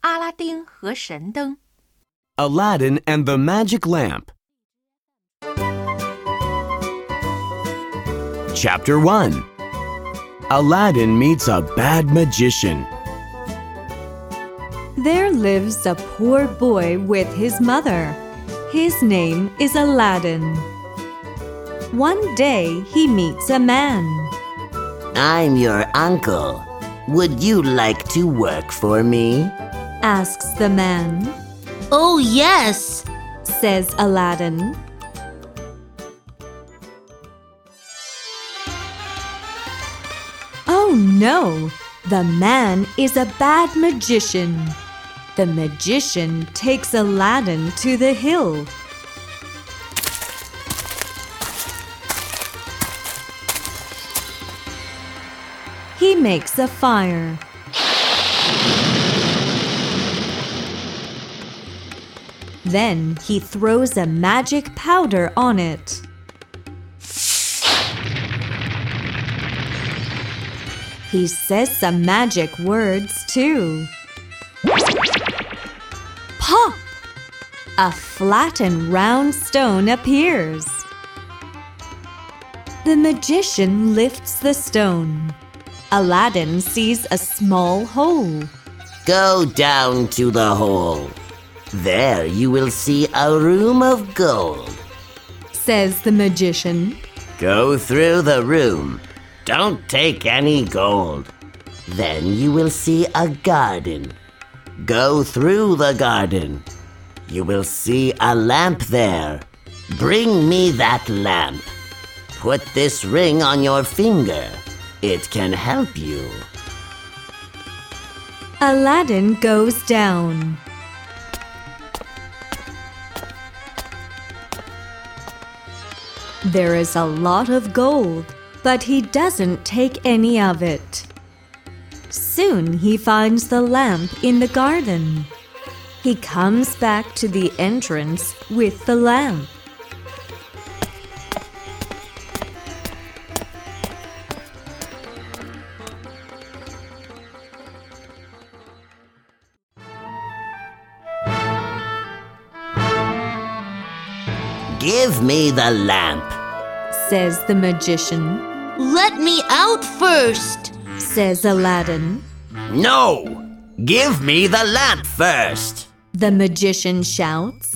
阿拉丁和神灯》。 Aladdin and the Magic Lamp. Chapter 1 Aladdin meets a bad magician. There lives a poor boy with his mother. His name is Aladdin. One day he meets a man. I'm your uncle. Would you like to work for me? Asks the man. Oh, yes. Says Aladdin. Oh no! The man is a bad magician. The magician takes Aladdin to the hill. He makes a fire. Then he throws a magic powder on it. He says some magic words too. Pop! A flat and round stone appears. The magician lifts the stone. Aladdin sees a small hole. Go down to the hole. There you will see a room of gold. Says the magician. Go through the room. Don't take any gold. Then you will see a garden. Go through the garden. You will see a lamp there. Bring me that lamp. Put this ring on your finger. It can help you. Aladdin goes down. There is a lot of gold, but he doesn't take any of it. Soon he finds the lamp in the garden. He comes back to the entrance with the lamp. Give me the lamp. Says the magician. Let me out first. Says Aladdin. No! Give me the lamp first. The magician shouts.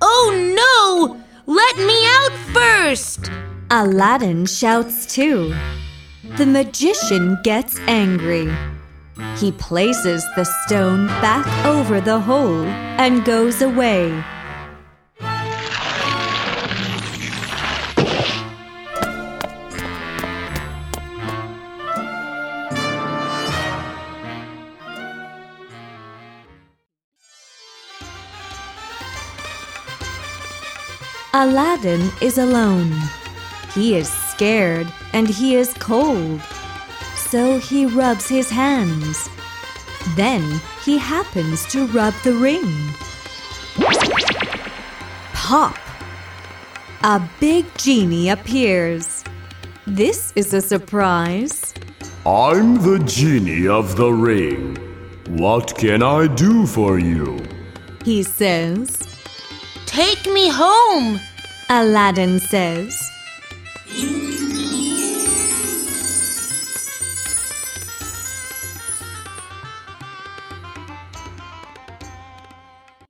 Oh, no! Let me out first. Aladdin shouts too. The magician gets angry. He places the stone back over the hole and goes away. Aladdin is alone. He is scared and he is cold. So he rubs his hands. Then he happens to rub the ring. Pop! A big genie appears. This is a surprise. I'm the genie of the ring. What can I do for you? He says. Take me home. Aladdin says.